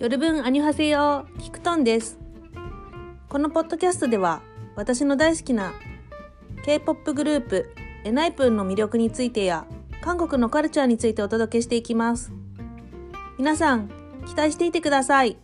夜分アニハセヨキクトンです。このポッドキャストでは私の大好きな K-POP グループエナイプンの魅力についてや韓国のカルチャーについてお届けしていきます。皆さん期待していてください。